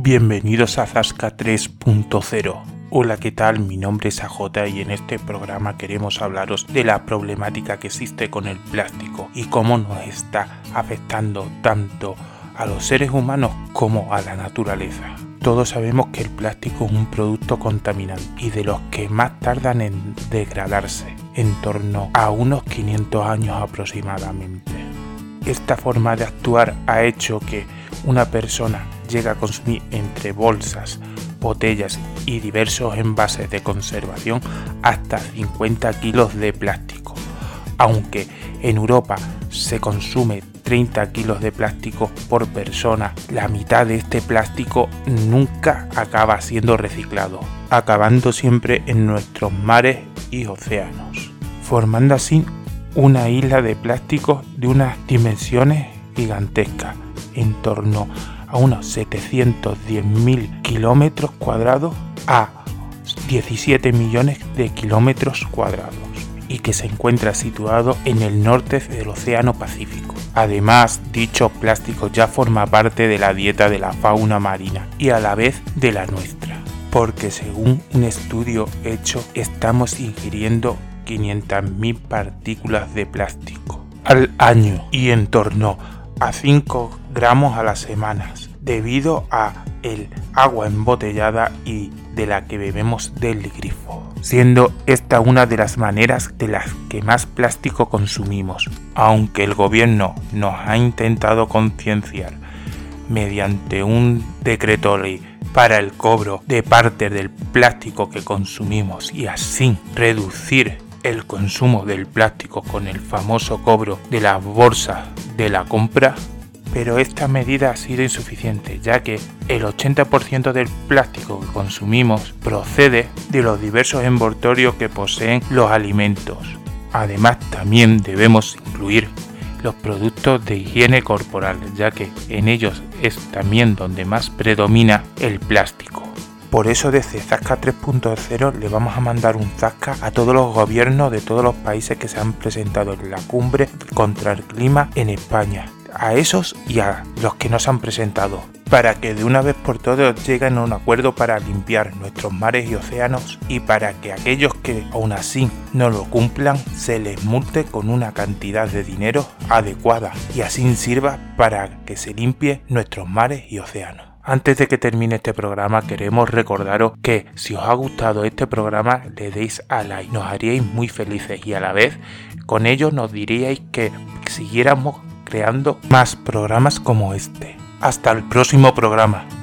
Bienvenidos a Zasca 3.0. Hola, ¿qué tal? Mi nombre es AJ y en este programa queremos hablaros de la problemática que existe con el plástico y cómo nos está afectando tanto a los seres humanos como a la naturaleza. Todos sabemos que el plástico es un producto contaminante y de los que más tardan en degradarse, en torno a unos 500 años aproximadamente. Esta forma de actuar ha hecho que una persona llega a consumir entre bolsas, botellas y diversos envases de conservación hasta 50 kilos de plástico. Aunque en Europa se consume 30 kilos de plástico por persona, la mitad de este plástico nunca acaba siendo reciclado, acabando siempre en nuestros mares y océanos, formando así una isla de plástico de unas dimensiones gigantescas, en torno unos 710.000 kilómetros cuadrados a 17 millones de kilómetros cuadrados y que se encuentra situado en el norte del Océano Pacífico. Además, dicho plástico ya forma parte de la dieta de la fauna marina y a la vez de la nuestra, porque según un estudio hecho estamos ingiriendo 500.000 partículas de plástico al año y en torno a 5 gramos a las semanas debido a el agua embotellada y de la que bebemos del grifo, siendo esta una de las maneras de las que más plástico consumimos, aunque el gobierno nos ha intentado concienciar mediante un decreto ley para el cobro de parte del plástico que consumimos y así reducir el consumo del plástico con el famoso cobro de la bolsa de la compra, pero esta medida ha sido insuficiente, ya que el 80% del plástico que consumimos procede de los diversos envoltorios que poseen los alimentos. Además, también debemos incluir los productos de higiene corporal, ya que en ellos es también donde más predomina el plástico. Por eso desde Zasca 3.0 le vamos a mandar un Zasca a todos los gobiernos de todos los países que se han presentado en la cumbre contra el clima en España. A esos y a los que no se han presentado, para que de una vez por todas lleguen a un acuerdo para limpiar nuestros mares y océanos y para que aquellos que aún así no lo cumplan se les multe con una cantidad de dinero adecuada y así sirva para que se limpie nuestros mares y océanos. Antes de que termine este programa queremos recordaros que si os ha gustado este programa le deis a like, nos haríais muy felices y a la vez con ello nos diríais que siguiéramos creando más programas como este. Hasta el próximo programa.